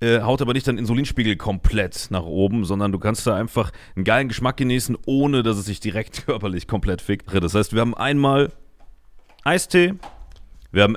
äh, haut aber nicht deinen Insulinspiegel komplett nach oben, sondern du kannst da einfach einen geilen Geschmack genießen, ohne dass es sich direkt körperlich komplett fickt. Das heißt, wir haben einmal Eistee, wir haben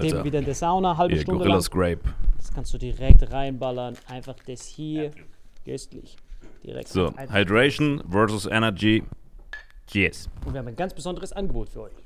Alter. wieder in der Sauna, halbe yeah, Stunde Gorillas lang. Grape. Das kannst du direkt reinballern. Einfach das hier. Köstlich. Direkt. So, Hydration versus Energy. Cheers. Und wir haben ein ganz besonderes Angebot für euch.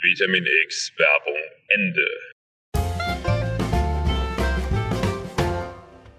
Vitamin X Werbung Ende.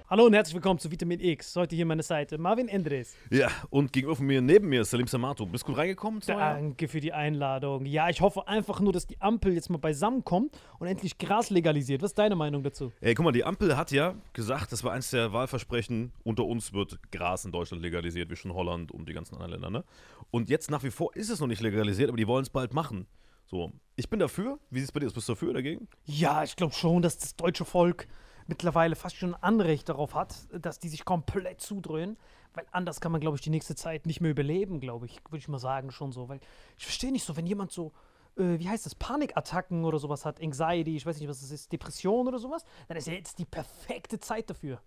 Hallo und herzlich willkommen zu Vitamin X. Heute hier meine Seite Marvin Endres. Ja, und gegenüber von mir, neben mir, Salim Samato. Bist gut reingekommen? Danke für die Einladung. Ja, ich hoffe einfach nur, dass die Ampel jetzt mal beisammenkommt und endlich Gras legalisiert. Was ist deine Meinung dazu? Ey, guck mal, die Ampel hat ja gesagt, das war eins der Wahlversprechen, unter uns wird Gras in Deutschland legalisiert, wie schon Holland und die ganzen anderen Länder, ne? Und jetzt nach wie vor ist es noch nicht legalisiert, aber die wollen es bald machen. So, ich bin dafür. Wie sieht es bei dir aus? Bist du dafür oder dagegen? Ja, ich glaube schon, dass das deutsche Volk mittlerweile fast schon ein Anrecht darauf hat, dass die sich komplett zudröhnen. Weil anders kann man, glaube ich, die nächste Zeit nicht mehr überleben, glaube ich. Würde ich mal sagen, schon so. Weil ich verstehe nicht so, wenn jemand so, äh, wie heißt das, Panikattacken oder sowas hat, Anxiety, ich weiß nicht, was das ist, Depression oder sowas, dann ist ja jetzt die perfekte Zeit dafür.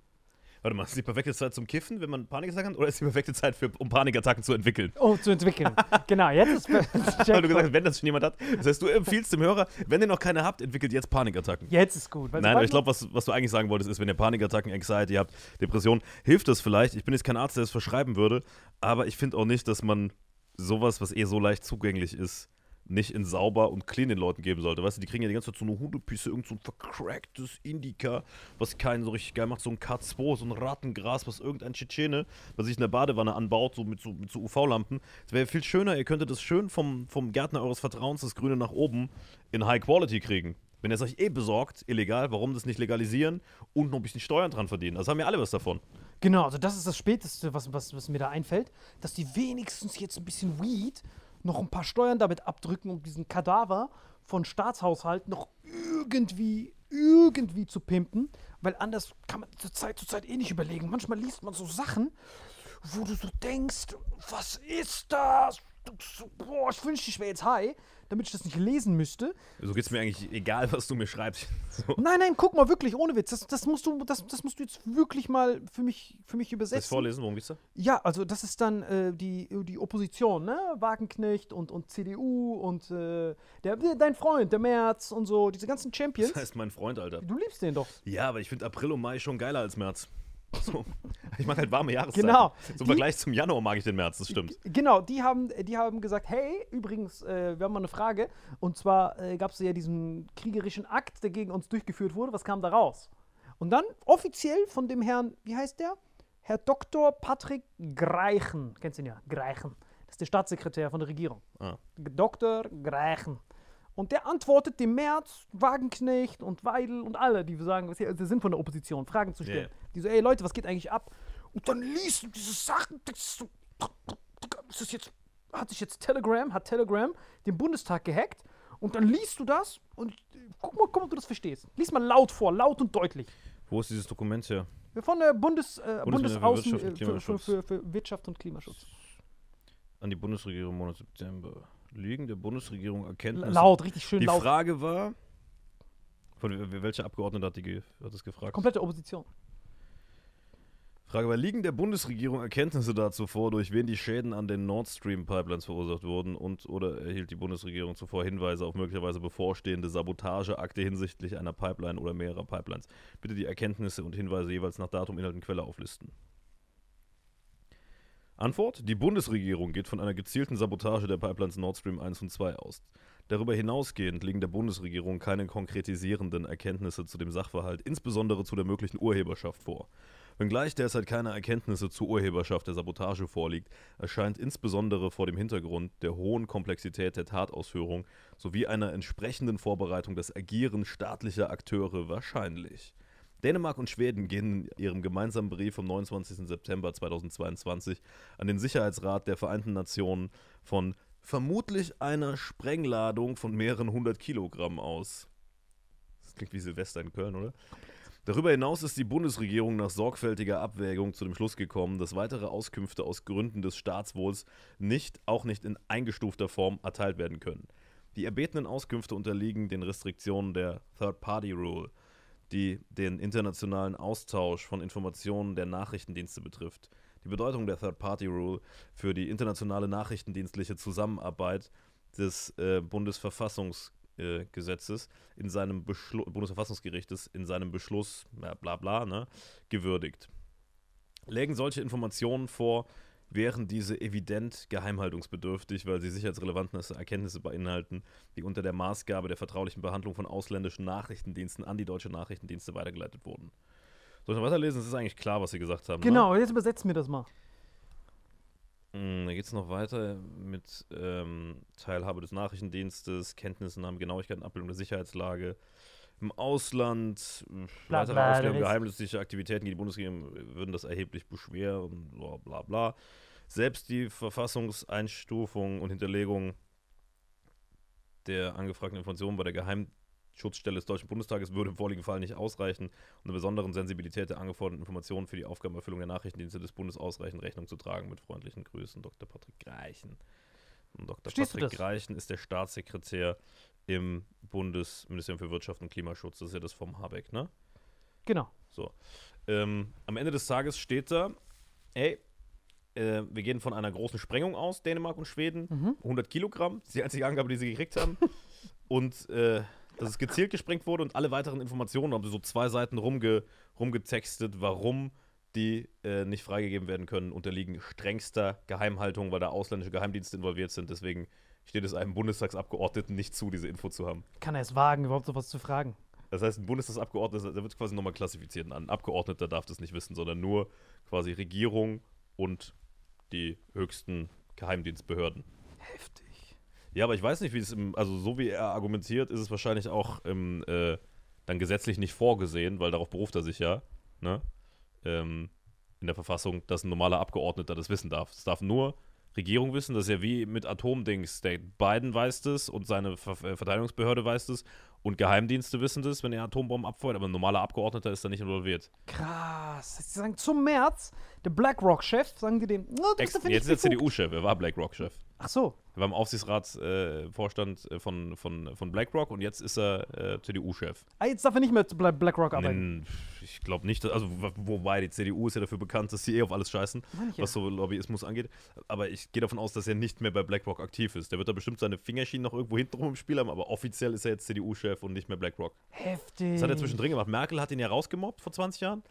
Warte mal, ist die perfekte Zeit zum Kiffen, wenn man Panikattacken hat, oder ist die perfekte Zeit, für, um Panikattacken zu entwickeln? Oh, zu entwickeln. genau, jetzt ist Weil du gesagt hast, wenn das schon jemand hat. Das heißt, du empfiehlst dem Hörer, wenn ihr noch keine habt, entwickelt jetzt Panikattacken. Jetzt ist gut. Nein, aber ich glaube, was, was du eigentlich sagen wolltest, ist, wenn ihr Panikattacken, Anxiety habt, Depression, hilft das vielleicht. Ich bin jetzt kein Arzt, der es verschreiben würde, aber ich finde auch nicht, dass man sowas, was eh so leicht zugänglich ist, nicht in sauber und clean den Leuten geben sollte. Weißt du, die kriegen ja die ganze Zeit so eine Hundepisse, irgend so ein vercracktes Indica, was keinen so richtig geil macht, so ein K2, so ein Rattengras, was irgendein Tschetschene, was sich in der Badewanne anbaut, so mit so, mit so UV-Lampen. Es wäre viel schöner, ihr könntet das schön vom, vom Gärtner eures Vertrauens, das Grüne nach oben, in High Quality kriegen. Wenn ihr es euch eh besorgt, illegal, warum das nicht legalisieren und noch ein bisschen Steuern dran verdienen? Das haben ja alle was davon. Genau, also das ist das Späteste, was, was, was mir da einfällt, dass die wenigstens jetzt ein bisschen Weed noch ein paar Steuern damit abdrücken, um diesen Kadaver von Staatshaushalten noch irgendwie, irgendwie zu pimpen, weil anders kann man zur Zeit zu Zeit eh nicht überlegen. Manchmal liest man so Sachen, wo du so denkst, was ist das? Boah, ich wünschte, ich wäre jetzt high, damit ich das nicht lesen müsste. So geht's mir eigentlich egal, was du mir schreibst. So. Nein, nein, guck mal, wirklich, ohne Witz. Das, das, musst, du, das, das musst du jetzt wirklich mal für mich, für mich übersetzen. ich vorlesen? Worum geht's da? Ja, also das ist dann äh, die, die Opposition, ne? Wagenknecht und, und CDU und äh, der, dein Freund, der Merz und so, diese ganzen Champions. Das heißt mein Freund, Alter. Du liebst den doch. Ja, aber ich finde April und Mai schon geiler als März. So. Ich mag halt warme Jahreszeiten. Genau. Zum Die- Vergleich zum Januar mag ich den März, das stimmt. Genau, die haben, die haben gesagt, hey, übrigens, äh, wir haben mal eine Frage. Und zwar äh, gab es ja diesen kriegerischen Akt, der gegen uns durchgeführt wurde. Was kam da raus? Und dann offiziell von dem Herrn, wie heißt der? Herr Dr. Patrick Greichen. Kennst du ihn ja? Greichen. Das ist der Staatssekretär von der Regierung. Ah. Dr. Greichen. Und der antwortet dem Merz, Wagenknecht und Weidel und alle, die sagen, sie sind von der Opposition, Fragen zu stellen. Ja. Die so, ey Leute, was geht eigentlich ab? Und dann liest du diese Sachen, das ist so, ist das jetzt, hat sich jetzt Telegram, hat Telegram den Bundestag gehackt und dann liest du das und äh, guck mal, guck mal, ob du das verstehst. Lies mal laut vor, laut und deutlich. Wo ist dieses Dokument her? Von der Bundes, äh, Bundesminister für Bundesaußen Wirtschaft äh, für, für, für Wirtschaft und Klimaschutz. An die Bundesregierung im Monat September. Liegen der Bundesregierung Erkenntnisse? Laut, richtig schön Die laut. Frage war, von wel- welcher Abgeordnete hat, die hat das gefragt? Komplette Opposition. Frage war, liegen der Bundesregierung Erkenntnisse dazu vor, durch wen die Schäden an den Nord Stream Pipelines verursacht wurden und oder erhielt die Bundesregierung zuvor Hinweise auf möglicherweise bevorstehende Sabotageakte hinsichtlich einer Pipeline oder mehrerer Pipelines? Bitte die Erkenntnisse und Hinweise jeweils nach Datum, Inhalt und Quelle auflisten. Antwort: Die Bundesregierung geht von einer gezielten Sabotage der Pipelines Nord Stream 1 und 2 aus. Darüber hinausgehend liegen der Bundesregierung keine konkretisierenden Erkenntnisse zu dem Sachverhalt, insbesondere zu der möglichen Urheberschaft vor. Wenngleich derzeit keine Erkenntnisse zur Urheberschaft der Sabotage vorliegt, erscheint insbesondere vor dem Hintergrund der hohen Komplexität der Tatausführung sowie einer entsprechenden Vorbereitung das Agieren staatlicher Akteure wahrscheinlich. Dänemark und Schweden gehen in ihrem gemeinsamen Brief vom 29. September 2022 an den Sicherheitsrat der Vereinten Nationen von vermutlich einer Sprengladung von mehreren hundert Kilogramm aus. Das klingt wie Silvester in Köln, oder? Darüber hinaus ist die Bundesregierung nach sorgfältiger Abwägung zu dem Schluss gekommen, dass weitere Auskünfte aus Gründen des Staatswohls nicht, auch nicht in eingestufter Form, erteilt werden können. Die erbetenen Auskünfte unterliegen den Restriktionen der Third-Party-Rule, die den internationalen Austausch von Informationen der Nachrichtendienste betrifft. Die Bedeutung der Third-Party-Rule für die internationale nachrichtendienstliche Zusammenarbeit des äh, Bundesverfassungsgesetzes äh, in seinem Beschluss, Bundesverfassungsgerichtes in seinem Beschluss, ja, bla bla, ne, gewürdigt. Lägen solche Informationen vor, wären diese evident geheimhaltungsbedürftig, weil sie sicherheitsrelevante Erkenntnisse beinhalten, die unter der Maßgabe der vertraulichen Behandlung von ausländischen Nachrichtendiensten an die deutsche Nachrichtendienste weitergeleitet wurden. Soll ich noch weiterlesen? Es ist eigentlich klar, was sie gesagt haben. Genau, jetzt übersetzen wir das mal. Ne? Da geht es noch weiter mit ähm, Teilhabe des Nachrichtendienstes, Kenntnisnahme, Genauigkeit und Abbildung der Sicherheitslage. Im Ausland, Bla, weitere bla, geheimnisliche Aktivitäten gegen die Bundesregierung würden das erheblich beschweren, bla bla bla. Selbst die Verfassungseinstufung und Hinterlegung der angefragten Informationen bei der Geheimschutzstelle des Deutschen Bundestages würde im vorliegenden Fall nicht ausreichen, um der besonderen Sensibilität der angeforderten Informationen für die Aufgabenerfüllung der Nachrichtendienste des Bundes ausreichend Rechnung zu tragen. Mit freundlichen Grüßen, Dr. Patrick Greichen. Und Dr. Verstehst Patrick? Greichen ist der Staatssekretär im Bundesministerium für Wirtschaft und Klimaschutz. Das ist ja das vom Habeck, ne? Genau. So. Ähm, am Ende des Tages steht da, ey, äh, wir gehen von einer großen Sprengung aus, Dänemark und Schweden. 100 Kilogramm, das ist die einzige Angabe, die sie gekriegt haben. und äh, dass es gezielt gesprengt wurde und alle weiteren Informationen haben sie so zwei Seiten rumge rumgetextet, warum die äh, nicht freigegeben werden können, unterliegen strengster Geheimhaltung, weil da ausländische Geheimdienste involviert sind. Deswegen steht es einem Bundestagsabgeordneten nicht zu, diese Info zu haben. Kann er es wagen, überhaupt sowas zu fragen? Das heißt, ein Bundestagsabgeordneter, der wird quasi nochmal klassifiziert. Ein Abgeordneter darf das nicht wissen, sondern nur quasi Regierung und die höchsten Geheimdienstbehörden. Heftig. Ja, aber ich weiß nicht, wie es im, also so wie er argumentiert, ist es wahrscheinlich auch im, äh, dann gesetzlich nicht vorgesehen, weil darauf beruft er sich ja, ne? Ähm, in der Verfassung, dass ein normaler Abgeordneter das wissen darf. Es darf nur Regierung wissen, das ist ja wie mit Atomdings. Der Biden weiß das und seine Ver äh, Verteidigungsbehörde weiß das und Geheimdienste wissen das, wenn er Atombomben abfeuert, aber ein normaler Abgeordneter ist da nicht involviert. Krass. Sie sagen zum März, der BlackRock-Chef, sagen die dem, "Na, du bist jetzt ist er befugt." CDU-Chef, er war BlackRock-Chef. Ach so. Er war im Aufsichtsratsvorstand äh, von, von, von BlackRock und jetzt ist er äh, CDU-Chef. Ah, jetzt darf er nicht mehr zu Bla- BlackRock arbeiten. Nee, Ich glaube nicht, dass- also wo- wobei die CDU ist ja dafür bekannt, dass sie eh auf alles scheißen, ja. was so Lobbyismus angeht. Aber ich gehe davon aus, dass er nicht mehr bei BlackRock aktiv ist. Der wird da bestimmt seine Fingerschienen noch irgendwo hinten rum im Spiel haben, aber offiziell ist er jetzt CDU-Chef und nicht mehr BlackRock. Heftig. Das hat er zwischendrin gemacht. Merkel hat ihn ja rausgemobbt vor 20 Jahren.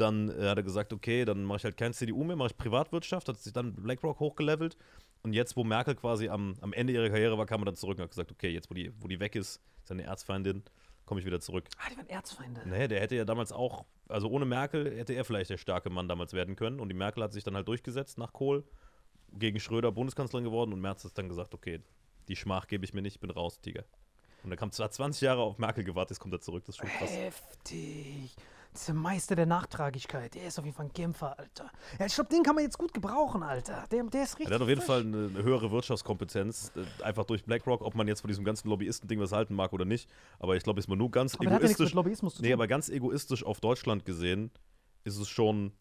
Dann äh, hat er gesagt, okay, dann mache ich halt kein CDU mehr, mache ich Privatwirtschaft, hat sich dann BlackRock hochgelevelt. Und jetzt, wo Merkel quasi am, am Ende ihrer Karriere war, kam er dann zurück und hat gesagt, okay, jetzt, wo die, wo die weg ist, seine Erzfeindin, komme ich wieder zurück. Ah, die waren Erzfeinde. Nee, der hätte ja damals auch, also ohne Merkel hätte er vielleicht der starke Mann damals werden können. Und die Merkel hat sich dann halt durchgesetzt nach Kohl, gegen Schröder Bundeskanzlerin geworden und Merz hat dann gesagt, okay, die Schmach gebe ich mir nicht, ich bin raus, Tiger. Und er kam zwar 20 Jahre auf Merkel gewartet, jetzt kommt er zurück, das ist schon krass. Heftig. Der Meister der Nachtragigkeit. Der ist auf jeden Fall ein Kämpfer, Alter. Ja, ich glaube, den kann man jetzt gut gebrauchen, Alter. Der, der ist richtig. Der hat auf jeden frisch. Fall eine, höhere Wirtschaftskompetenz, äh, einfach durch BlackRock, ob man jetzt von diesem ganzen Lobbyisten-Ding was halten mag oder nicht. Aber ich glaube, ist man nur ganz Aber ja egoistisch. zu nee, aber ganz egoistisch auf Deutschland gesehen, ist es schon,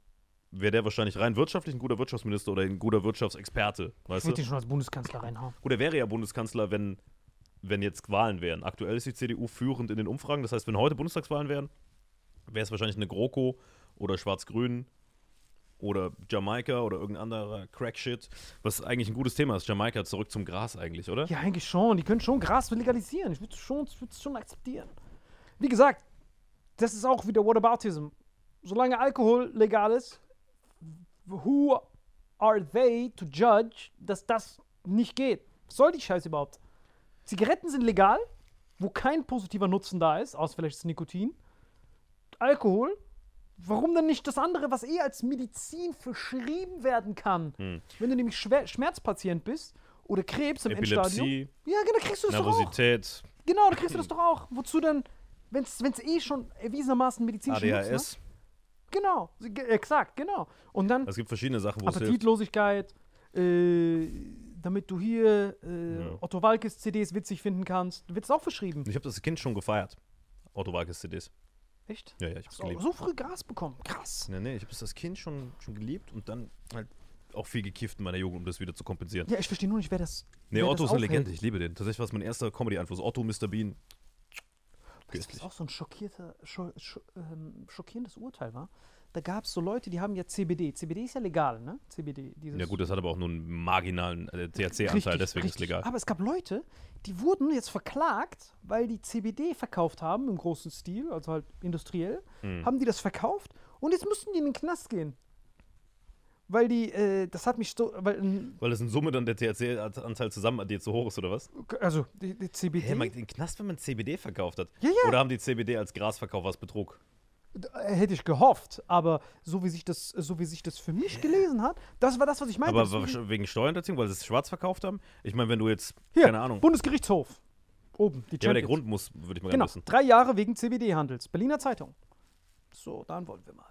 wäre der wahrscheinlich rein wirtschaftlich ein guter Wirtschaftsminister oder ein guter Wirtschaftsexperte. Ich Weißt würde du? den schon als Bundeskanzler reinhauen. Gut, er wäre ja Bundeskanzler, wenn, wenn jetzt Wahlen wären. Aktuell ist die CDU führend in den Umfragen. Das heißt, wenn heute Bundestagswahlen wären, wäre es wahrscheinlich eine GroKo oder Schwarz-Grün oder Jamaika oder irgendein anderer Crack-Shit. Was eigentlich ein gutes Thema ist. Jamaika zurück zum Gras eigentlich, oder? Ja, eigentlich schon. Die können schon Gras legalisieren. Ich würde es schon, schon akzeptieren. Wie gesagt, das ist auch wieder Whataboutism. Solange Alkohol legal ist, who are they to judge, dass das nicht geht? Was soll die Scheiße überhaupt? Zigaretten sind legal, wo kein positiver Nutzen da ist, außer vielleicht das Nikotin. Alkohol, warum dann nicht das andere, was eh als Medizin verschrieben werden kann? Hm. Wenn du nämlich schwer, Schmerzpatient bist oder Krebs im Endstadium. Epilepsie, Ja, genau, kriegst du das doch auch. Nervosität, Genau, da kriegst du das doch auch. Wozu denn, wenn es eh schon erwiesenermaßen medizinischen Nutzen ADHS. hat? Genau, exakt, genau. Und dann Es gibt verschiedene Sachen, wo. Appetitlosigkeit, äh, damit du hier äh, Ja. Otto Walkes CDs witzig finden kannst, wird es auch verschrieben. Ich habe das Kind schon gefeiert. Otto Walkes CDs. Echt? Ja, ja, ich hab's So, geliebt. so früh Gras bekommen, krass. Nee, nee, ich habe das als Kind schon, schon geliebt und dann halt auch viel gekifft in meiner Jugend, um das wieder zu kompensieren. Ja, ich verstehe nur nicht, wer das. Nee, wer Otto das ist eine aufhält. Legende, ich liebe den. Tatsächlich war es mein erster Comedy-Einfluss. Otto, Mr. Bean. Weißt du, was auch so ein schockierter, scho scho ähm, schockierendes Urteil war? Da gab es so Leute, die haben ja CBD. CBD ist ja legal, ne? CBD. Ja gut, das hat aber auch nur einen marginalen äh, THC-Anteil, Richtig, deswegen ist es richtig. legal. Aber es gab Leute, die wurden jetzt verklagt, weil die CBD verkauft haben im großen Stil, also halt industriell, Hm. haben die das verkauft und jetzt mussten die in den Knast gehen. Weil die, äh, das hat mich so, weil, ähm, Weil das in Summe dann der THC-Anteil zusammen addiert so hoch ist, oder was? also die, die CBD. Hä, man, den Knast, wenn man CBD verkauft hat? Ja, ja. Oder haben die CBD als Gras verkauft, was Betrug? Äh, Hätte ich gehofft, aber so wie sich das, so wie sich das für mich gelesen hat, das war das, was ich meinte. Aber wegen Steuerhinterziehung, weil sie es schwarz verkauft haben? Ich meine, wenn du jetzt, Hier, keine Ahnung. Bundesgerichtshof. Oben, die Ja, aber der Champions. Grund muss, würde ich mal Genau, gerne wissen. drei Jahre wegen CBD-Handels. Berliner Zeitung. So, dann wollen wir mal.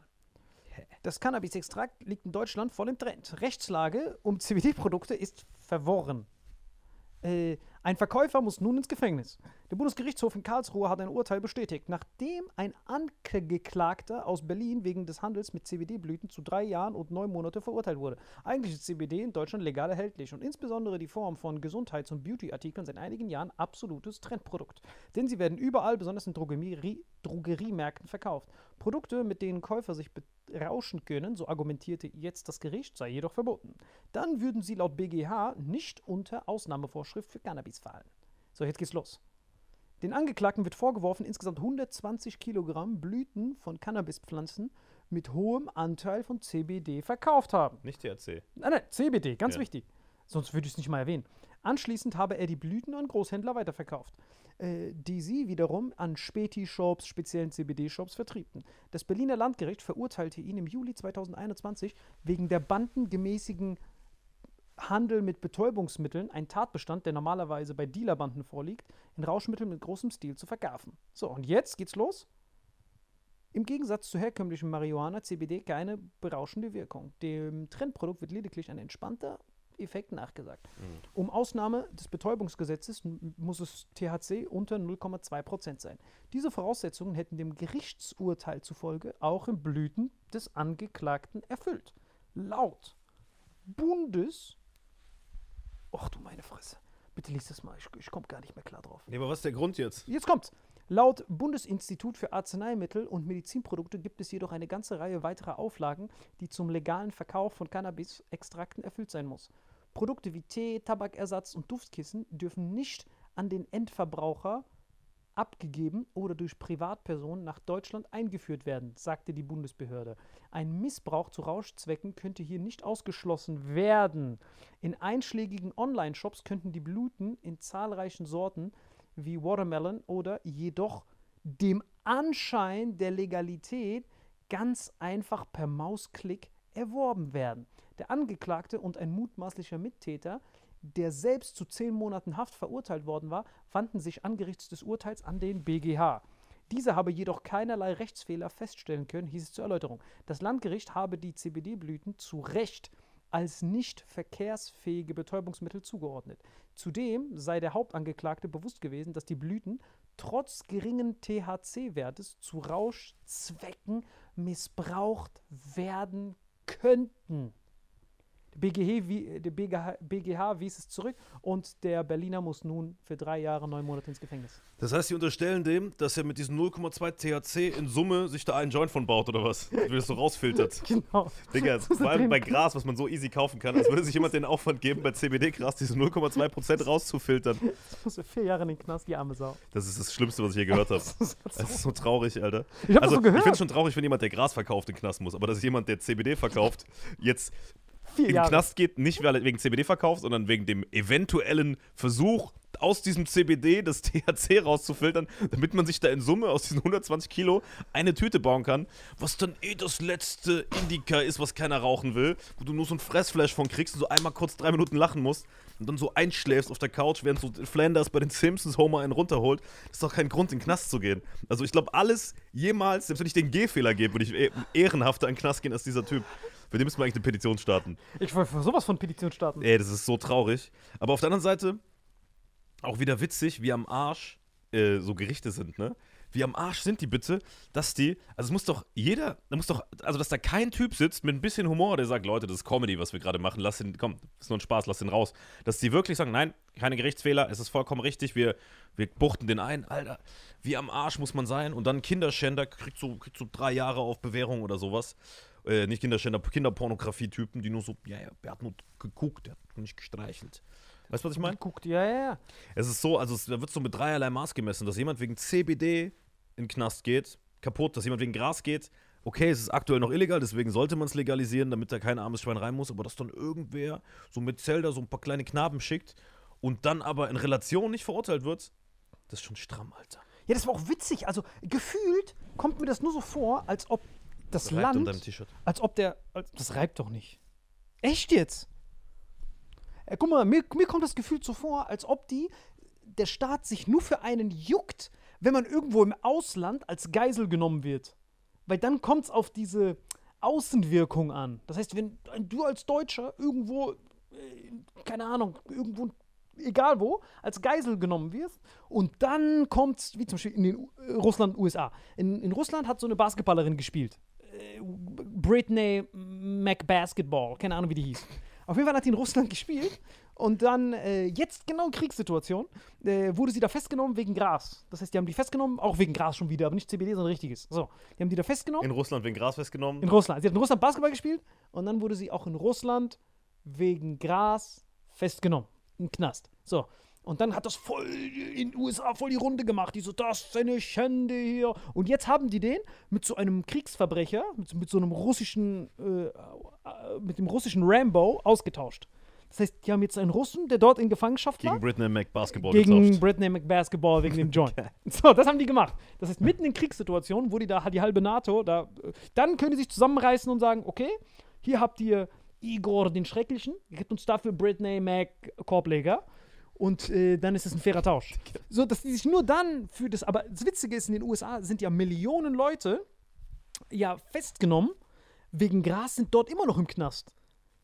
Das Cannabis-Extrakt liegt in Deutschland voll im Trend. Rechtslage um CBD-Produkte ist verworren. Äh, ein Verkäufer muss nun ins Gefängnis. Der Bundesgerichtshof in Karlsruhe hat ein Urteil bestätigt, nachdem ein Angeklagter aus Berlin wegen des Handels mit CBD-Blüten zu drei Jahren und neun Monate verurteilt wurde. Eigentlich ist CBD in Deutschland legal erhältlich und insbesondere die Form von Gesundheits- und Beauty-Artikeln seit einigen Jahren absolutes Trendprodukt. Denn sie werden überall, besonders in Drogerie Drogeriemärkten, verkauft. Produkte, mit denen Käufer sich berauschen können, so argumentierte jetzt das Gericht, sei jedoch verboten. Dann würden sie laut BGH nicht unter Ausnahmevorschrift für Cannabis fallen. So, jetzt geht's los. Den Angeklagten wird vorgeworfen, insgesamt 120 Kilogramm Blüten von Cannabispflanzen mit hohem Anteil von CBD verkauft haben. Nicht THC. Nein, nein, CBD, ganz Ja. wichtig. Sonst würde ich es nicht mal erwähnen. Anschließend habe er die Blüten an Großhändler weiterverkauft, äh, die sie wiederum an Späti-Shops, speziellen CBD-Shops vertriebten. Das Berliner Landgericht verurteilte ihn im Juli 2021 wegen der bandengemäßigen Handel mit Betäubungsmitteln, ein Tatbestand, der normalerweise bei Dealerbanden vorliegt, in Rauschmitteln mit großem Stil zu verkaufen. So, und jetzt geht's los. Im Gegensatz zu herkömmlichem Marihuana CBD keine berauschende Wirkung. Dem Trendprodukt wird lediglich ein entspannter Effekt nachgesagt. Um Ausnahme des Betäubungsgesetzes muss es THC unter 0,2% sein. Diese Voraussetzungen hätten dem Gerichtsurteil zufolge auch in Blüten des Angeklagten erfüllt. Laut Bundes. Och du meine Fresse. Bitte lies das mal, ich, ich komme gar nicht mehr klar drauf. Nee, aber was ist der Grund jetzt? Jetzt kommt's. Laut Bundesinstitut für Arzneimittel und Medizinprodukte gibt es jedoch eine ganze Reihe weiterer Auflagen, die zum legalen Verkauf von Cannabis-Extrakten erfüllt sein muss. Produkte wie Tee, Tabakersatz und Duftkissen dürfen nicht an den Endverbraucher abgegeben oder durch Privatpersonen nach Deutschland eingeführt werden, sagte die Bundesbehörde. Ein Missbrauch zu Rauschzwecken könnte hier nicht ausgeschlossen werden. In einschlägigen Online-Shops könnten die Blüten in zahlreichen Sorten wie Watermelon oder jedoch dem Anschein der Legalität ganz einfach per Mausklick erworben werden. Der Angeklagte und ein mutmaßlicher Mittäter, der selbst zu zehn Monaten Haft verurteilt worden war, wandten sich angesichts des Urteils an den BGH. Dieser habe jedoch keinerlei Rechtsfehler feststellen können, hieß es zur Erläuterung. Das Landgericht habe die CBD-Blüten zu Recht als nicht verkehrsfähige Betäubungsmittel zugeordnet. Zudem sei der Hauptangeklagte bewusst gewesen, dass die Blüten trotz geringen THC-Wertes zu Rauschzwecken missbraucht werden könnten. BGH, der BGH, BGH wies es zurück und der Berliner muss nun für drei Jahre, neun Monate ins Gefängnis. Das heißt, sie unterstellen dem, dass er mit diesem 0,2 THC in Summe sich da einen Joint von baut oder was? Wie das so rausfiltert. Genau. Digga, vor allem bei Gras, was man so easy kaufen kann, als würde sich jemand den Aufwand geben, bei CBD-Gras diese 0,2% rauszufiltern. muss er vier Jahre in den Knast, die arme Sau. Das ist das Schlimmste, was ich je gehört habe. Das Das ist so traurig, Alter. Ich das also, so ich finde es schon traurig, wenn jemand, der Gras verkauft, in den Knast muss. Aber dass jemand, der CBD verkauft, jetzt Vier in den. Knast geht, nicht weil wegen CBD verkauft, sondern wegen dem eventuellen Versuch, aus diesem CBD das THC rauszufiltern, damit man sich da in Summe aus diesen 120 Kilo eine Tüte bauen kann, was dann eh das letzte Indika ist, was keiner rauchen will, wo du nur so ein Fressflash von kriegst und so einmal kurz drei Minuten lachen musst und dann so einschläfst auf der Couch, während so Flanders bei den Simpsons Homer einen runterholt. Das ist doch kein Grund, in den Knast zu gehen. Also ich glaube, alles jemals, selbst wenn ich den G-Fehler gebe, würde ich eh- ehrenhafter in den Knast gehen als dieser Typ. Für den müssen wir eigentlich eine Petition starten. Ich wollte für sowas von Petition starten. Ey, das ist so traurig. Aber auf der anderen Seite auch wieder witzig, wie am Arsch äh, so Gerichte sind, ne? Wie am Arsch sind die bitte, dass die, also es muss doch jeder, da muss doch, also dass da kein Typ sitzt mit ein bisschen Humor, der sagt, Leute, das ist Comedy, was wir gerade machen, lass den, komm, ist nur ein Spaß, lass den raus. Dass die wirklich sagen, nein, keine Gerichtsfehler, es ist vollkommen richtig, wir, wir buchten den ein, Alter, wie am Arsch muss man sein und dann Kinderschänder kriegt so, kriegt so drei Jahre auf Bewährung oder sowas. Äh, nicht Kinderschänder, Kinderpornografie-Typen, die nur so, ja, ja, der hat nur geguckt, der hat nicht gestreichelt. Weißt du, was ich meine? Guckt, ja, ja, ja. Es ist so, also es, da wird so mit dreierlei Maß gemessen, dass jemand wegen CBD in den Knast geht, kaputt, dass jemand wegen Gras geht. Okay, es ist aktuell noch illegal, deswegen sollte man es legalisieren, damit da kein armes Schwein rein muss, aber dass dann irgendwer so mit Zelda so ein paar kleine Knaben schickt und dann aber in Relation nicht verurteilt wird, das ist schon stramm, Alter. Ja, das war auch witzig. Also gefühlt kommt mir das nur so vor, als ob das Reibt Land, deinem T-Shirt. als ob der, als, das reibt doch nicht. Echt jetzt? Äh, guck mal, mir, mir kommt das Gefühl so vor, als ob die, der Staat sich nur für einen juckt, wenn man irgendwo im Ausland als Geisel genommen wird. Weil dann kommt es auf diese Außenwirkung an. Das heißt, wenn du als Deutscher irgendwo, äh, keine Ahnung, irgendwo, egal wo, als Geisel genommen wirst und dann kommt wie zum Beispiel in den äh, Russland, USA. In, in Russland hat so eine Basketballerin gespielt. Äh, Britney McBasketball, keine Ahnung, wie die hieß. Auf jeden Fall hat die in Russland gespielt und dann, äh, jetzt genau Kriegssituation, äh, wurde sie da festgenommen wegen Gras. Das heißt, die haben die festgenommen, auch wegen Gras schon wieder, aber nicht CBD, sondern richtiges. So, die haben die da festgenommen. In Russland wegen Gras festgenommen. In Russland. Sie hat in Russland Basketball gespielt und dann wurde sie auch in Russland wegen Gras festgenommen. Im Knast. So. Und dann hat das voll in den USA voll die Runde gemacht. Die so, das ist eine Schande hier. Und jetzt haben die den mit so einem Kriegsverbrecher, mit, so- mit so einem russischen, äh, äh, mit dem russischen Rambo ausgetauscht. Das heißt, die haben jetzt einen Russen, der dort in Gefangenschaft war Gegen Britney McBasketball gegen getauscht. Britney McBasketball wegen dem Joint. So, das haben die gemacht. Das heißt, mitten in Kriegssituationen, wo die da die halbe NATO, da, äh, dann können die sich zusammenreißen und sagen, okay, hier habt ihr Igor den Schrecklichen, ihr gebt uns dafür Britney Mac Korbleger und äh, dann ist es ein fairer Tausch. So, dass die sich nur dann für das, aber das Witzige ist, in den USA sind ja Millionen Leute ja festgenommen, wegen Gras sind dort immer noch im Knast.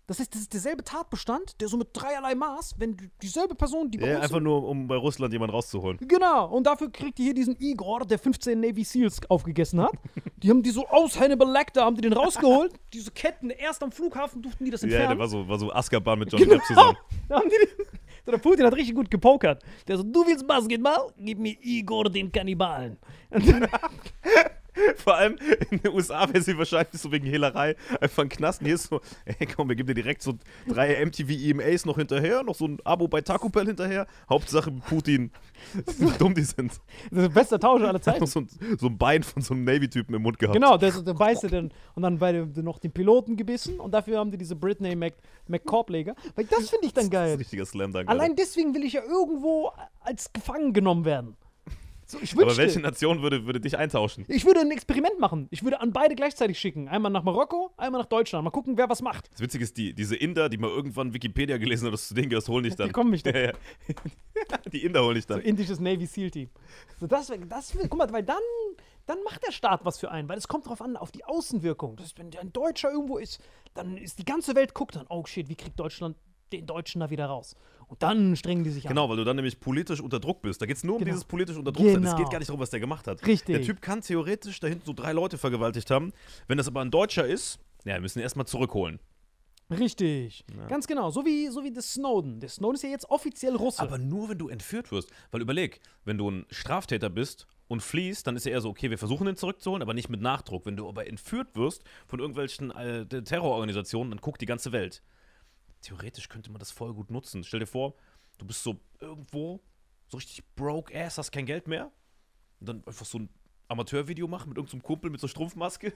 Das heißt, das ist derselbe Tatbestand, der so mit dreierlei Maß, wenn dieselbe Person, die bei Ja, einfach nur, um bei Russland jemanden rauszuholen. Genau, und dafür kriegt die hier diesen Igor, der 15 Navy Seals aufgegessen hat. Die haben die so aus Hannibal Lecter, haben die den rausgeholt. Diese Ketten, erst am Flughafen durften die das Ja, entfernen. der war so, war so Azkaban mit Johnny genau. Depp zusammen. Da haben die den, so, der Putin hat richtig gut gepokert. Der so, du willst Basketball? Gib mir Igor den Kannibalen. Vor allem in den USA wäre sie wahrscheinlich so wegen Hehlerei einfach ein Knast. Hier ist so, ey komm, wir geben dir direkt so drei MTV EMAs noch hinterher, noch so ein Abo bei Taco Bell hinterher. Hauptsache Putin, wie dumm die sind. das ist der beste Tausch aller Zeiten. so ein, so ein Bein von so einem Navy-Typen im Mund gehabt. Genau, der, der beißt dann und dann bei dem, noch den Piloten gebissen und dafür haben die diese Britney Mc, McCorbleger. Weil das finde ich dann Das ist geil. ein richtiger Slam Dunk. Allein deswegen will ich ja irgendwo als gefangen genommen werden. So, ich Aber wünschte, welche Nation würde, würde dich eintauschen? ich würde ein Experiment machen. Ich würde an beide gleichzeitig schicken. Einmal nach Marokko, einmal nach Deutschland. Mal gucken, wer was macht. Das Witzige ist, die, diese Inder, die mal irgendwann Wikipedia gelesen hat, dass du denen gehörst, holen dich dann. Die kommen nicht Ja, ja. Die Inder holen dich So dann. indisches Navy SEAL Team. So, das, das, guck mal, weil dann, dann macht der Staat was für einen, weil es kommt drauf an, auf die Außenwirkung. Das wenn ein Deutscher irgendwo ist, dann ist die ganze Welt guckt dann, oh shit, wie kriegt Deutschland den Deutschen da wieder raus? Und dann strengen die sich an. Genau, weil du dann nämlich politisch unter Druck bist. Da geht es nur um Genau. dieses politisch unter Druck sein. Es Genau. geht gar nicht darum, was der gemacht hat. Richtig. Der Typ kann theoretisch da hinten so drei Leute vergewaltigt haben. Wenn das aber ein Deutscher ist, ja, wir müssen ihn erstmal zurückholen. Richtig. Ganz genau. So wie, so wie der Snowden. Der Snowden ist ja jetzt offiziell Russe. Aber nur, wenn du entführt wirst. Weil überleg, wenn du ein Straftäter bist und fliehst, dann ist ja eher so, okay, wir versuchen ihn zurückzuholen, aber nicht mit Nachdruck. Wenn du aber entführt wirst von irgendwelchen äh, Terrororganisationen, dann guckt die ganze Welt. Theoretisch könnte man das voll gut nutzen. Stell dir vor, du bist so irgendwo, so richtig broke ass, hast kein Geld mehr. Und dann einfach so ein Amateurvideo machen mit irgendeinem Kumpel mit so Strumpfmaske.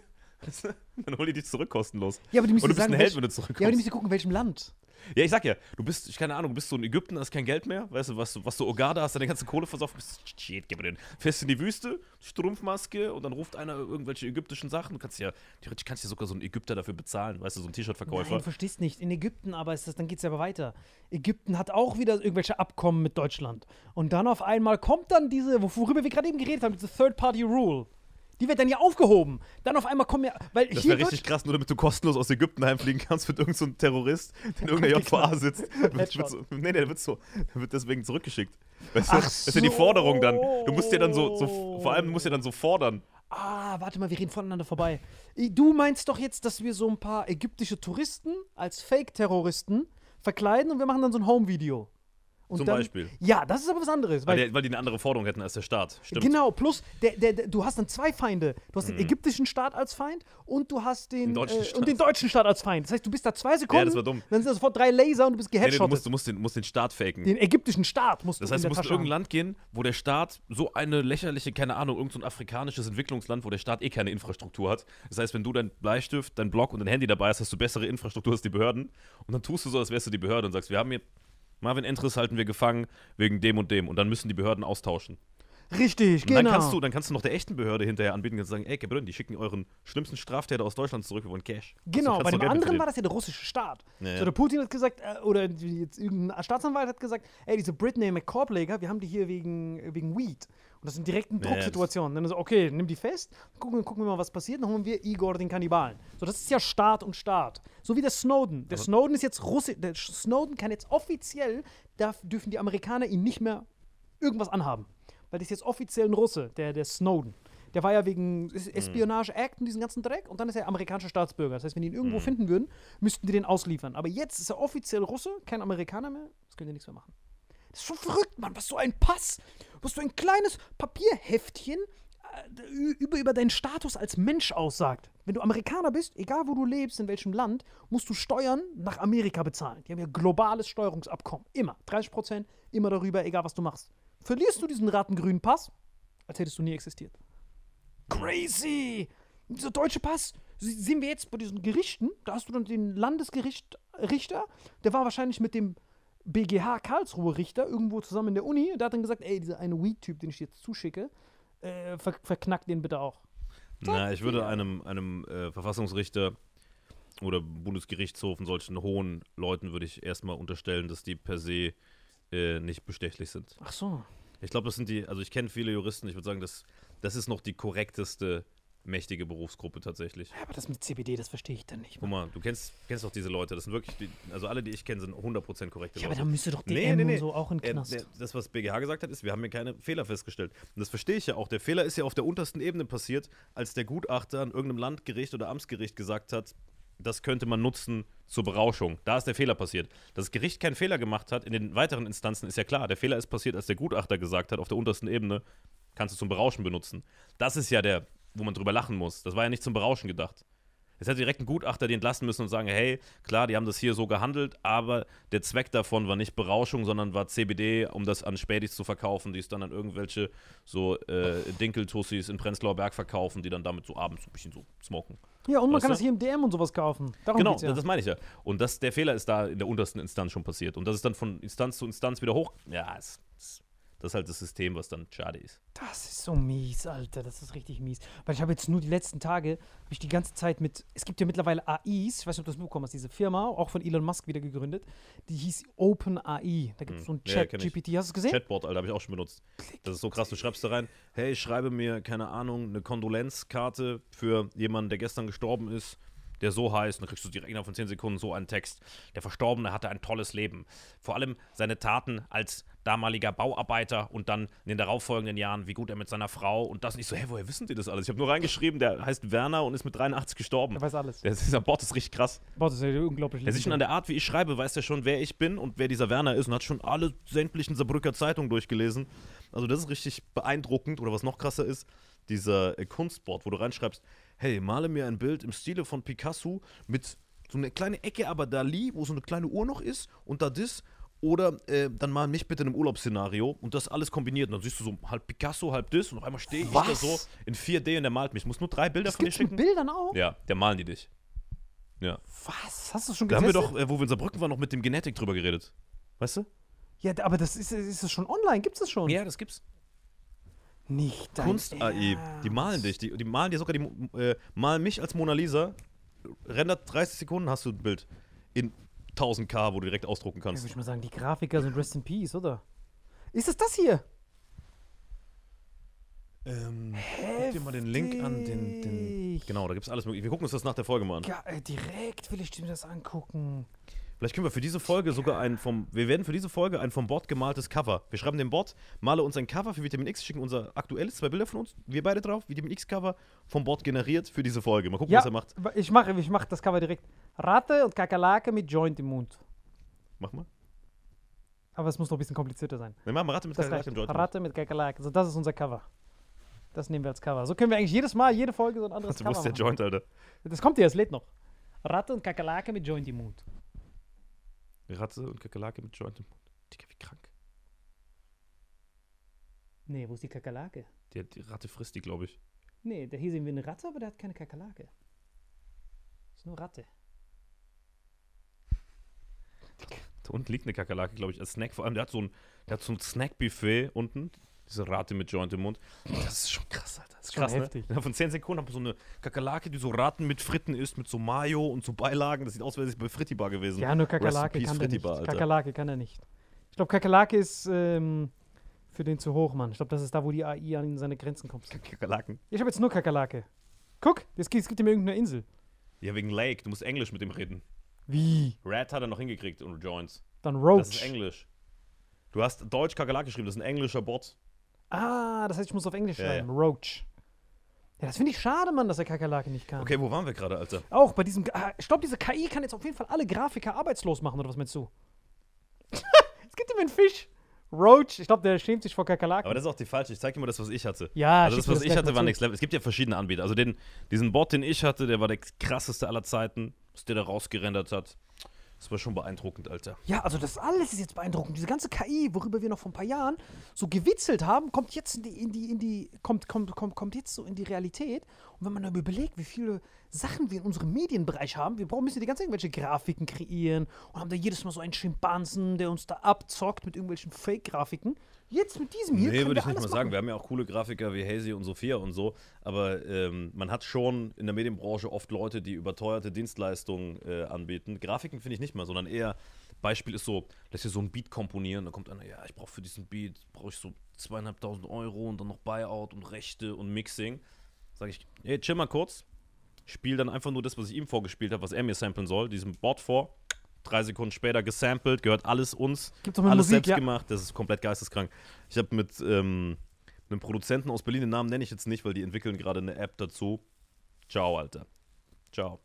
Du? dann hol die dich zurück kostenlos. ja, aber die müssen und du bist sagen, ein Held, welch- wenn du Ja, aber die zurückkommst. müssen gucken, in welchem Land. Ja, ich sag ja, du bist, ich keine Ahnung, du bist so in Ägypten, hast kein Geld mehr, weißt du, was, du- was du Ogada hast, deine ganze Kohle versoffen, bist, shit, gib mir den. Fährst in die Wüste, Strumpfmaske und dann ruft einer irgendwelche ägyptischen Sachen. Du kannst ja, theoretisch kannst du ja sogar so einen Ägypter dafür bezahlen, weißt du, so einen Nein, T-Shirt-Verkäufer. du verstehst nicht. In Ägypten aber ist das, dann geht es ja aber weiter. Ägypten hat auch wieder irgendwelche Abkommen mit Deutschland. Und dann auf einmal kommt dann diese, wo- worüber wir gerade eben geredet haben, diese Third-Party-Rule. Die wird dann ja aufgehoben. Dann auf einmal kommen ja, weil Das hier wäre richtig krass, nur damit du kostenlos aus Ägypten heimfliegen kannst mit irgendeinem so Terrorist, der in irgendeiner JVA sitzt. Wird, wird so, nee, nee, der wird so, der wird deswegen zurückgeschickt. Weißt du, Ach das ist ja die Forderung dann. Du musst dir dann so, so so. vor allem musst du dann so fordern. Ah, warte mal, wir reden voneinander vorbei. Du meinst doch jetzt, dass wir so ein paar ägyptische Touristen als Fake-Terroristen verkleiden und wir machen dann so ein Home-Video. Und Zum dann, Beispiel. Ja, das ist aber was anderes. Weil, Weil, der, weil die eine andere Forderung hätten als der Staat. Stimmt. Genau, plus der, der, der, du hast dann zwei Feinde. Du hast den ägyptischen Staat als Feind und du hast den, Den deutschen äh, Staat. und den deutschen Staat als Feind. Das heißt, du bist da zwei Sekunden, das war dumm. dann sind da sofort drei Laser und du bist Nee, nee, du, geheadshottet. musst, du musst den, musst den Staat faken. den ägyptischen Staat musst Das du heißt, in du musst in irgendein haben. Land gehen, wo der Staat so eine lächerliche, keine Ahnung, irgendein so afrikanisches Entwicklungsland, wo der Staat eh keine Infrastruktur hat. Das heißt, wenn du dein Bleistift, dein Block und dein Handy dabei hast, hast du bessere Infrastruktur als die Behörden. Und dann tust du so, als wärst du die Behörde und sagst, wir haben hier Marvin Entris halten wir gefangen wegen dem und dem. Und dann müssen die Behörden austauschen. Richtig, Und genau. dann kannst du, dann kannst du noch der echten Behörde hinterher anbieten und sagen, ey, Gabriel, die schicken euren schlimmsten Straftäter aus Deutschland zurück, wir wollen Cash. Genau, Also, bei kannst du dem anderen war das ja der russische Staat. Ja. So, der Putin hat gesagt, äh, oder jetzt irgendein Staatsanwalt hat gesagt, ey, diese Britney McCorpleger, wir haben die hier wegen, wegen Weed. Und das sind direkten Ja, Drucksituationen. Dann so, okay, nimm die fest, gucken, gucken wir mal, was passiert, dann holen wir Igor den Kannibalen. So, das ist ja Staat und Staat. So wie der Snowden. Der Snowden ist jetzt Russisch, der Snowden kann jetzt offiziell, darf, dürfen die Amerikaner ihn nicht mehr irgendwas anhaben. Weil das ist jetzt offiziell ein Russe, der, der Snowden. Der war ja wegen Es- Espionage Act und diesen ganzen Dreck und dann ist er amerikanischer Staatsbürger. Das heißt, wenn die ihn irgendwo finden würden, müssten die den ausliefern. Aber jetzt ist er offiziell Russe, kein Amerikaner mehr, das können die nichts mehr machen. Das ist schon verrückt, Mann, was so ein Pass, was so ein kleines Papierheftchen äh, über, über deinen Status als Mensch aussagt. Wenn du Amerikaner bist, egal wo du lebst, in welchem Land, musst du Steuern nach Amerika bezahlen. Die haben ja globales Steuerungsabkommen. Immer. 30 Prozent, immer darüber, egal was du machst. Verlierst du diesen rattengrünen Pass, als hättest du nie existiert. Crazy! Dieser deutsche Pass, sehen wir jetzt bei diesen Gerichten, da hast du dann den Landesgerichter, der war wahrscheinlich mit dem BGH Karlsruhe Richter irgendwo zusammen in der Uni, der hat dann gesagt, ey, dieser eine Weed-Typ, den ich jetzt zuschicke, äh, ver verknackt den bitte auch. Na, ich würde einem, einem äh, Verfassungsrichter oder Bundesgerichtshof und solchen hohen Leuten würde ich erstmal unterstellen, dass die per se äh, nicht bestechlich sind. Ach so. Ich glaube, das sind die, also ich kenne viele Juristen, ich würde sagen, das, das ist noch die korrekteste mächtige Berufsgruppe tatsächlich. Ja, aber das mit CBD, das verstehe ich dann nicht. Guck mal, du kennst, kennst doch diese Leute, das sind wirklich, die, also alle, die ich kenne, sind 100% korrekte Ja, aber Leute. dann müsste doch DM und so auch in den Äh, Knast. der- das, was BGH gesagt hat, ist, wir haben hier keine Fehler festgestellt. Und das verstehe ich ja auch. Der Fehler ist ja auf der untersten Ebene passiert, als der Gutachter an irgendeinem Landgericht oder Amtsgericht gesagt hat, das könnte man nutzen zur Berauschung. Da ist der Fehler passiert. Dass das Gericht keinen Fehler gemacht hat in den weiteren Instanzen, ist ja klar. Der Fehler ist passiert, als der Gutachter gesagt hat, auf der untersten Ebene kannst du zum Berauschen benutzen. Das ist ja der, wo man drüber lachen muss. Das war ja nicht zum Berauschen gedacht. Es hätte direkt ein Gutachter die entlassen müssen und sagen, hey, klar, die haben das hier so gehandelt, aber der Zweck davon war nicht Berauschung, sondern war CBD, um das an Spätis zu verkaufen, die es dann an irgendwelche so äh, Dinkeltussis in Prenzlauer Berg verkaufen, die dann damit so abends so ein bisschen so smoken. Ja, und man Weißt kann du? das hier im DM und sowas kaufen. Darum Genau, ja. das meine ich ja. Und das, der Fehler ist da in der untersten Instanz schon passiert. Und das ist dann von Instanz zu Instanz wieder hoch. Ja, es, es, das ist halt das System, was dann schade ist. Das ist so mies, Alter. Das ist richtig mies. Weil ich habe jetzt nur die letzten Tage, habe ich die ganze Zeit mit, es gibt ja mittlerweile AIs, ich weiß nicht, ob du das mitbekommen hast, diese Firma, auch von Elon Musk wieder gegründet, die hieß OpenAI. Da gibt es so ein Hm. Ja. Hast du es gesehen? Chatbot, Alter, habe ich auch schon benutzt. Das ist so krass, du schreibst da rein, hey, schreibe mir, keine Ahnung, eine Kondolenzkarte für jemanden, der gestern gestorben ist, der so heißt, und dann kriegst du direkt innerhalb von 10 Sekunden so einen Text. Der Verstorbene hatte ein tolles Leben. Vor allem seine Taten als damaliger Bauarbeiter und dann in den darauffolgenden Jahren, wie gut er mit seiner Frau und das nicht so, hä, woher wissen die das alles? Ich habe nur reingeschrieben, der heißt Werner und ist mit 83 gestorben. Der weiß alles. Der, dieser Bot ist richtig krass. Das ist ja unglaublich. Der sieht schon an der Art, wie ich schreibe, weiß er schon, wer ich bin und wer dieser Werner ist und hat schon alle sämtlichen Saarbrücker Zeitungen durchgelesen. Also das ist richtig beeindruckend. Oder was noch krasser ist, dieser äh, Kunstbot, wo du reinschreibst, hey, male mir ein Bild im Stile von Picasso mit so eine kleine Ecke, aber Dali, wo so eine kleine Uhr noch ist und da das. Oder äh, dann mal mich bitte in einem Urlaubsszenario und das alles kombiniert. Und dann siehst du so halb Picasso, halb das und auf einmal stehe ich da so in 4D und der malt mich. Ich muss nur drei Bilder Das von dir gibt's schicken. Bildern auch? Ja, der malen die dich. Ja. Was? Hast du schon Da haben wir getestet? doch, äh, wo wir in Saarbrücken waren, noch mit dem Genetik drüber geredet. Weißt du? Ja, aber das ist, ist das schon online? Gibt es das schon? Ja, das gibt's. Nicht dein Kunst-AI. Die malen dich. Die, die malen dir sogar die, äh, malen mich als Mona Lisa. Rendert 30 Sekunden, hast du ein Bild. In 1000k, wo du direkt ausdrucken Ja, kannst. würde ich mal sagen, die Grafiker sind Rest in Peace, oder? Ist es das hier? Ähm, guck dir mal den Link an. Den, den, Heftig. genau, da gibt's alles mögliche. Wir gucken uns das nach der Folge mal an. Ja, äh, direkt will ich mir das angucken. Vielleicht können wir für diese Folge sogar ein vom. Wir werden für diese Folge ein vom Bot gemaltes Cover. Wir schreiben dem Bot, male uns ein Cover für Vitamin X, schicken unser aktuelles, zwei Bilder von uns, wir beide drauf, Vitamin X-Cover vom Bot generiert für diese Folge. Mal gucken, Ja, was er macht. ich mache ich mach das Cover direkt. Ratte und Kakerlake mit Joint im Mund. Mach mal. Aber es muss noch ein bisschen komplizierter sein. Ne, mach mal Ratte mit Das reicht. im Joint. Ratte mit Kakerlake. Also das ist unser Cover. Das nehmen wir als Cover. So können wir eigentlich jedes Mal, jede Folge so ein anderes wo Cover ist der machen. Joint, Alter? Das kommt ja, es lädt noch. Ratte und Kakerlake mit Joint im Mund. Ratte und Kakerlake mit Joint im Mund. Digga, wie krank. Nee, wo ist die Kakerlake? Die, die Ratte frisst die, glaube ich. Nee, der hier sehen wir eine Ratte, aber der hat keine Kakerlake. Ist nur Ratte. Da unten liegt eine Kakerlake, glaube ich, als Snack. Vor allem, der hat so ein, der hat so ein Snackbuffet unten. Diese Rate mit Joint im Mund. Das ist schon krass, Alter. Das ist krass, heftig. ne? Von 10 Sekunden haben wir so eine Kakerlake, die so Raten mit Fritten isst, mit so Mayo und so Beilagen. Das sieht aus, als wäre sie bei Frittibar gewesen. Ja, nur Kakerlake kann der nicht. Alter. Kakerlake kann er nicht. Ich glaube, Kakerlake ist ähm, für den zu hoch, Mann. Ich glaube, das ist da, wo die AI an seine Grenzen kommt. Kakerlaken. Ich habe jetzt nur Kakerlake. Guck, es gibt, es gibt ihm irgendeine Insel. Ja, wegen Lake. Du musst Englisch mit dem reden. Wie? Rat hat er noch hingekriegt und Joints. Dann Roach. Das ist Englisch. Du hast Deutsch Kakerlake geschrieben, das ist ein englischer Bot. Ah, das heißt, ich muss auf Englisch Ja, schreiben. ja. Roach. Ja, das finde ich schade, Mann, dass er Kakerlake nicht kann. Okay, wo waren wir gerade, Alter? Auch bei diesem. Ah, ich glaube, diese KI kann jetzt auf jeden Fall alle Grafiker arbeitslos machen, oder was meinst du? es gibt ihm einen Fisch. Roach, ich glaube, der schämt sich vor Kakerlaken. Aber das ist auch die falsche. Ich zeig dir mal das, was ich hatte. Ja, also das, was das ich hatte, war. Next Level. Es gibt ja verschiedene Anbieter. Also den, diesen Bot, den ich hatte, der war der krasseste aller Zeiten, was der da rausgerendert hat. Das war schon beeindruckend, Alter. Ja, also das alles ist jetzt beeindruckend. Diese ganze KI, worüber wir noch vor ein paar Jahren so gewitzelt haben, kommt jetzt in die, in die, in die, kommt, kommt, kommt, kommt jetzt so in die Realität. Und wenn man dann überlegt, wie viele Sachen wir in unserem Medienbereich haben, wir brauchen müssen die ganze irgendwelche Grafiken kreieren und haben da jedes Mal so einen Schimpansen, der uns da abzockt mit irgendwelchen Fake-Grafiken. Jetzt mit diesem hier Nee, würde ich nicht mal alles sagen. machen. Wir haben ja auch coole Grafiker wie Hazy und Sophia und so. Aber ähm, man hat schon in der Medienbranche oft Leute, die überteuerte Dienstleistungen äh, anbieten. Grafiken finde ich nicht mal, sondern eher, Beispiel ist so, lässt dir so ein Beat komponieren, dann kommt einer, ja, ich brauche für diesen Beat, brauche ich so zweieinhalbtausend Euro und dann noch Buyout und Rechte und Mixing. Sage ich, hey, chill mal kurz. Spiel dann einfach nur das, was ich ihm vorgespielt habe, was er mir samplen soll, diesem Bot vor. Drei Sekunden später gesampelt, gehört alles uns. Gibt's auch mit alles Musik, selbst ja. gemacht, das ist komplett geisteskrank. Ich habe mit ähm, einem Produzenten aus Berlin, den Namen nenne ich jetzt nicht, weil die entwickeln gerade eine App dazu. Ciao, Alter. Ciao.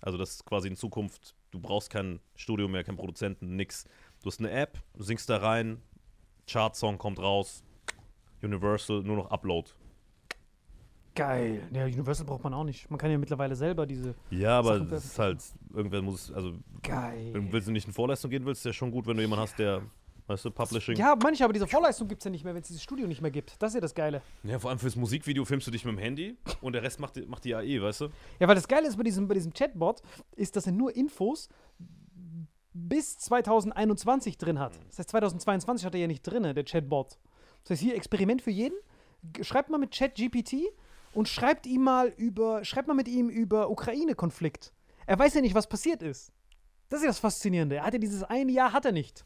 Also das ist quasi in Zukunft, du brauchst kein Studio mehr, keinen Produzenten, nix. Du hast eine App, du singst da rein, Chart-Song kommt raus, Universal, nur noch Upload. Geil. Ja, Universal braucht man auch nicht. Man kann ja mittlerweile selber diese. Ja, aber es ist halt, irgendwer muss, also Geil. wenn willst du nicht in Vorleistung gehen willst, ist ja schon gut, wenn du jemanden hast, der, weißt du, Publishing. Ja, manche, aber diese Vorleistung gibt es ja nicht mehr, wenn es dieses Studio nicht mehr gibt. Das ist ja das Geile. Ja, vor allem fürs Musikvideo filmst du dich mit dem Handy und der Rest macht, die- macht die AI, weißt du? Ja, weil das Geile ist bei diesem, bei diesem Chatbot, ist, dass er nur Infos bis 2021 drin hat. Das heißt, 2022 hat er ja nicht drin, der Chatbot. Das heißt, hier Experiment für jeden. Schreibt mal mit ChatGPT und schreibt ihm mal über, schreibt mal mit ihm über Ukraine-Konflikt. Er weiß ja nicht, was passiert ist. Das ist ja das Faszinierende. Er hat ja dieses eine Jahr, hat er nicht.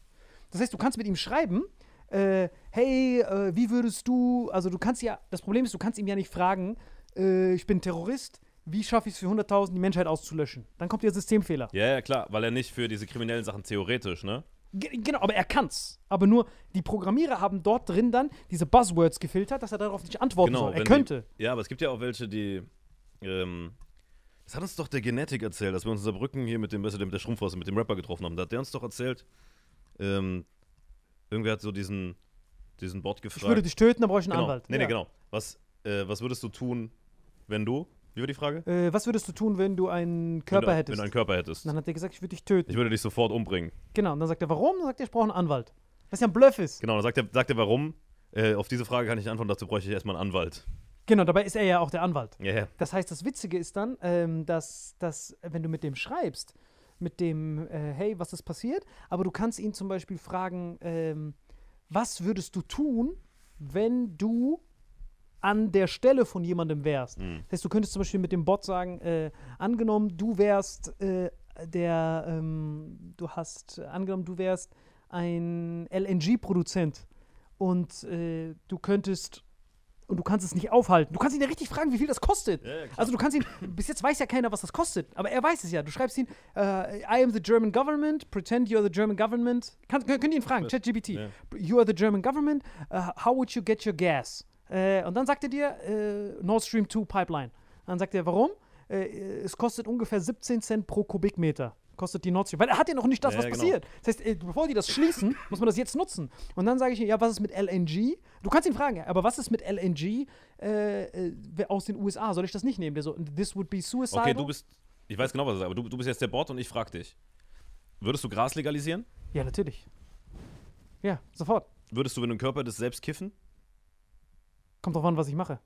Das heißt, du kannst mit ihm schreiben, äh, hey, äh, wie würdest du, also du kannst ja, das Problem ist, du kannst ihm ja nicht fragen, äh, ich bin Terrorist, wie schaffe ich es für 100.000 die Menschheit auszulöschen? Dann kommt der Systemfehler. Ja, ja, klar, weil er nicht für diese kriminellen Sachen theoretisch, ne? Ge- Genau, aber er kann's. Aber nur, die Programmierer haben dort drin dann diese Buzzwords gefiltert, dass er darauf nicht antworten soll. Er Genau, könnte. Die, ja, aber es gibt ja auch welche, die. Ähm, das hat uns doch der Genetik erzählt, dass wir uns in Saarbrücken hier mit dem, weißt du, mit der Schrumpfwasser, mit dem Rapper getroffen haben. Da hat der uns doch erzählt, ähm, irgendwer hat so diesen, diesen Bot gefragt. Ich würde dich töten, dann brauche ich einen genau. Anwalt. Nee, ja. nee, genau. Was, äh, was würdest du tun, wenn du. Wie war die Frage? Äh, was würdest du tun, wenn du einen Körper wenn du, hättest? Wenn du einen Körper hättest. Und dann hat er gesagt, ich würde dich töten. Ich würde dich sofort umbringen. genau. Und dann sagt er, warum? Dann sagt er, ich brauche einen Anwalt. Was ja ein Bluff ist. Genau, dann sagt er, sagt er warum. Äh, auf diese Frage kann ich nicht antworten, dazu bräuchte ich erstmal einen Anwalt. Genau, dabei ist er ja auch der Anwalt. Ja, ja. Das heißt, das Witzige ist dann, ähm, dass, dass, wenn du mit dem schreibst, mit dem, äh, hey, was ist passiert? Aber du kannst ihn zum Beispiel fragen, ähm, was würdest du tun, wenn du an der Stelle von jemandem wärst? Mhm. Das heißt, du könntest zum Beispiel mit dem Bot sagen, äh, angenommen, du wärst äh, der, ähm, du hast, äh, angenommen, du wärst ein LNG-Produzent und äh, du könntest und du kannst es nicht aufhalten. Du kannst ihn ja richtig fragen, wie viel das kostet. Ja, ja, also du kannst ihn, bis jetzt weiß ja keiner, was das kostet, aber er weiß es ja. Du schreibst ihn, äh, I am the German government, pretend you're the German government. Kann, könnt ihr ihn fragen, ChatGPT. Ja. You are the German government, uh, how would you get your gas? Äh, und dann sagt er dir, äh, Nord Stream 2 Pipeline. Dann sagt er, warum? Äh, es kostet ungefähr 17 Cent pro Kubikmeter. Kostet die Nord Stream. Weil er hat ja noch nicht das, Ja, was genau. passiert. Das heißt, äh, bevor die das schließen, muss man das jetzt nutzen. Und dann sage ich ihm, ja, was ist mit LNG? Du kannst ihn fragen, aber was ist mit LNG äh, äh, aus den USA? Soll ich das nicht nehmen? Der so, this would be suicide. Okay, du bist. Ich weiß genau, was du sagst, aber du, du bist jetzt der Bot und ich frag dich. Würdest du Gras legalisieren? Ja, natürlich. Ja, sofort. Würdest du, wenn du einen Körper hättest, selbst kiffen? Kommt drauf an, was ich mache.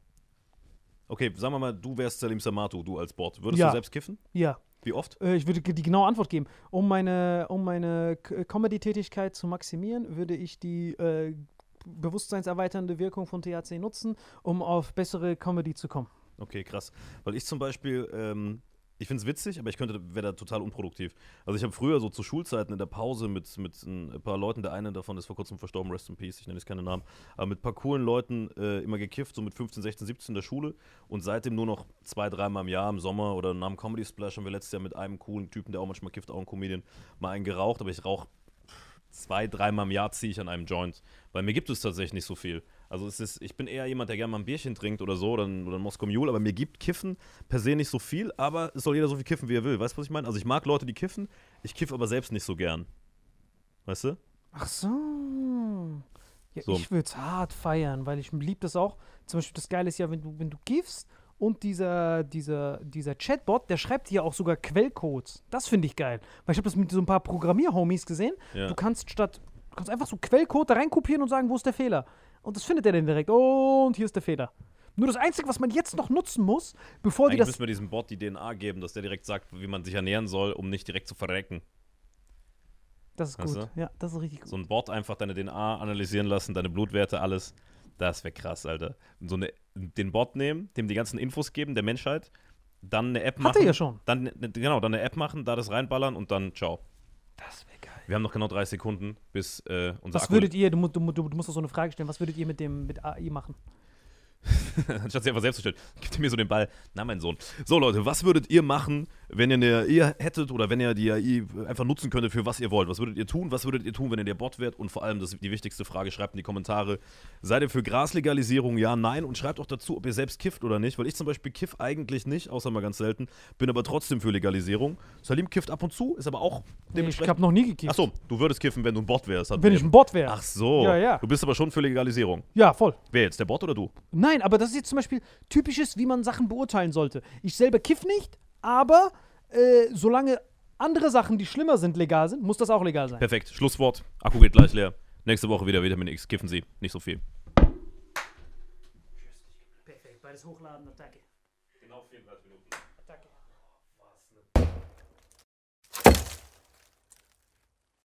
Okay, sagen wir mal, du wärst Salim Samatu, du als Bot. Würdest Ja. du selbst kiffen? Ja. Wie oft? Äh, ich würde die genaue Antwort geben. Um meine, um meine K- Comedy-Tätigkeit zu maximieren, würde ich die äh, bewusstseinserweiternde Wirkung von THC nutzen, um auf bessere Comedy zu kommen. Okay, krass. Weil ich zum Beispiel, ähm, ich finde es witzig, aber ich könnte, wäre da total unproduktiv. Also ich habe früher so zu Schulzeiten in der Pause mit, mit ein paar Leuten, der eine davon ist vor kurzem verstorben, Rest in Peace, ich nenne jetzt keine Namen, aber mit ein paar coolen Leuten äh, immer gekifft, so mit 15, 16, 17 in der Schule und seitdem nur noch zwei, dreimal im Jahr im Sommer oder nach dem Comedy Splash haben wir letztes Jahr mit einem coolen Typen, der auch manchmal kifft, auch ein Comedian, mal einen geraucht, aber ich rauche zwei, dreimal im Jahr ziehe ich an einem Joint, weil mir gibt es tatsächlich nicht so viel. Also es ist, ich bin eher jemand, der gerne mal ein Bierchen trinkt oder so, oder ein, oder ein Moskau Mule, aber mir gibt Kiffen per se nicht so viel, aber es soll jeder so viel kiffen, wie er will. Weißt du, was ich meine? Also ich mag Leute, die kiffen, ich kiff aber selbst nicht so gern. Weißt du? Ach so. Ja, So. ich würde es hart feiern, weil ich liebe das auch. Zum Beispiel das Geile ist ja, wenn du, wenn du gifst und dieser, dieser, dieser Chatbot, der schreibt dir auch sogar Quellcodes. Das finde ich geil. Weil ich habe das mit so ein paar Programmierhomies gesehen. Ja. Du kannst statt, du kannst einfach so Quellcode da reinkopieren und sagen, wo ist der Fehler. Und das findet er dann direkt. Und hier ist der Fehler. Nur das Einzige, was man jetzt noch nutzen muss, bevor die Eigentlich das. müssen wir diesem Bot die DNA geben, dass der direkt sagt, wie man sich ernähren soll, um nicht direkt zu verrecken. Das ist Weißt gut. Ja, das ist richtig gut. So ein Bot einfach deine DNA analysieren lassen, deine Blutwerte, alles. Das wäre krass, Alter. So eine, den Bot nehmen, dem die ganzen Infos geben, der Menschheit, dann eine App Hat machen. er ja schon. Dann, genau, dann eine App machen, da das reinballern und dann ciao. Das wäre. Wir haben noch genau 30 Sekunden, bis äh, unser Was Akku würdet ihr, du, du, mu- du musst doch so eine Frage stellen, was würdet ihr mit dem mit AI machen? Anstatt sie einfach selbst zu stellen, gibt mir so den Ball. Na, mein Sohn. So, Leute, was würdet ihr machen, wenn ihr eine AI hättet oder wenn ihr die AI einfach nutzen könntet für was ihr wollt? Was würdet ihr tun? Was würdet ihr tun, wenn ihr der Bot wärt? Und vor allem, das ist die wichtigste Frage, schreibt in die Kommentare. Seid ihr für Graslegalisierung? Ja, nein. Und schreibt auch dazu, ob ihr selbst kifft oder nicht. Weil ich zum Beispiel kiff eigentlich nicht, außer mal ganz selten. Bin aber trotzdem für Legalisierung. Salim kifft ab und zu, ist aber auch Nee, ich dementsprechend. habe noch nie gekifft. Achso, du würdest kiffen, wenn du ein Bot wärst. Wenn ich ein Bot wäre. Ach so. Ja, ja. Du bist aber schon für Legalisierung. Ja, voll. Wer jetzt, der Bot oder du? Nein, aber das ist jetzt zum Beispiel typisches, wie man Sachen beurteilen sollte. Ich selber kiff nicht, aber äh, solange andere Sachen, die schlimmer sind, legal sind, muss das auch legal sein. Perfekt. Schlusswort. Akku geht gleich leer. Nächste Woche wieder Vitamin X. Kiffen Sie. Nicht so viel. Perfekt, beides hochladen, Attacke. 34 Minuten. Attacke.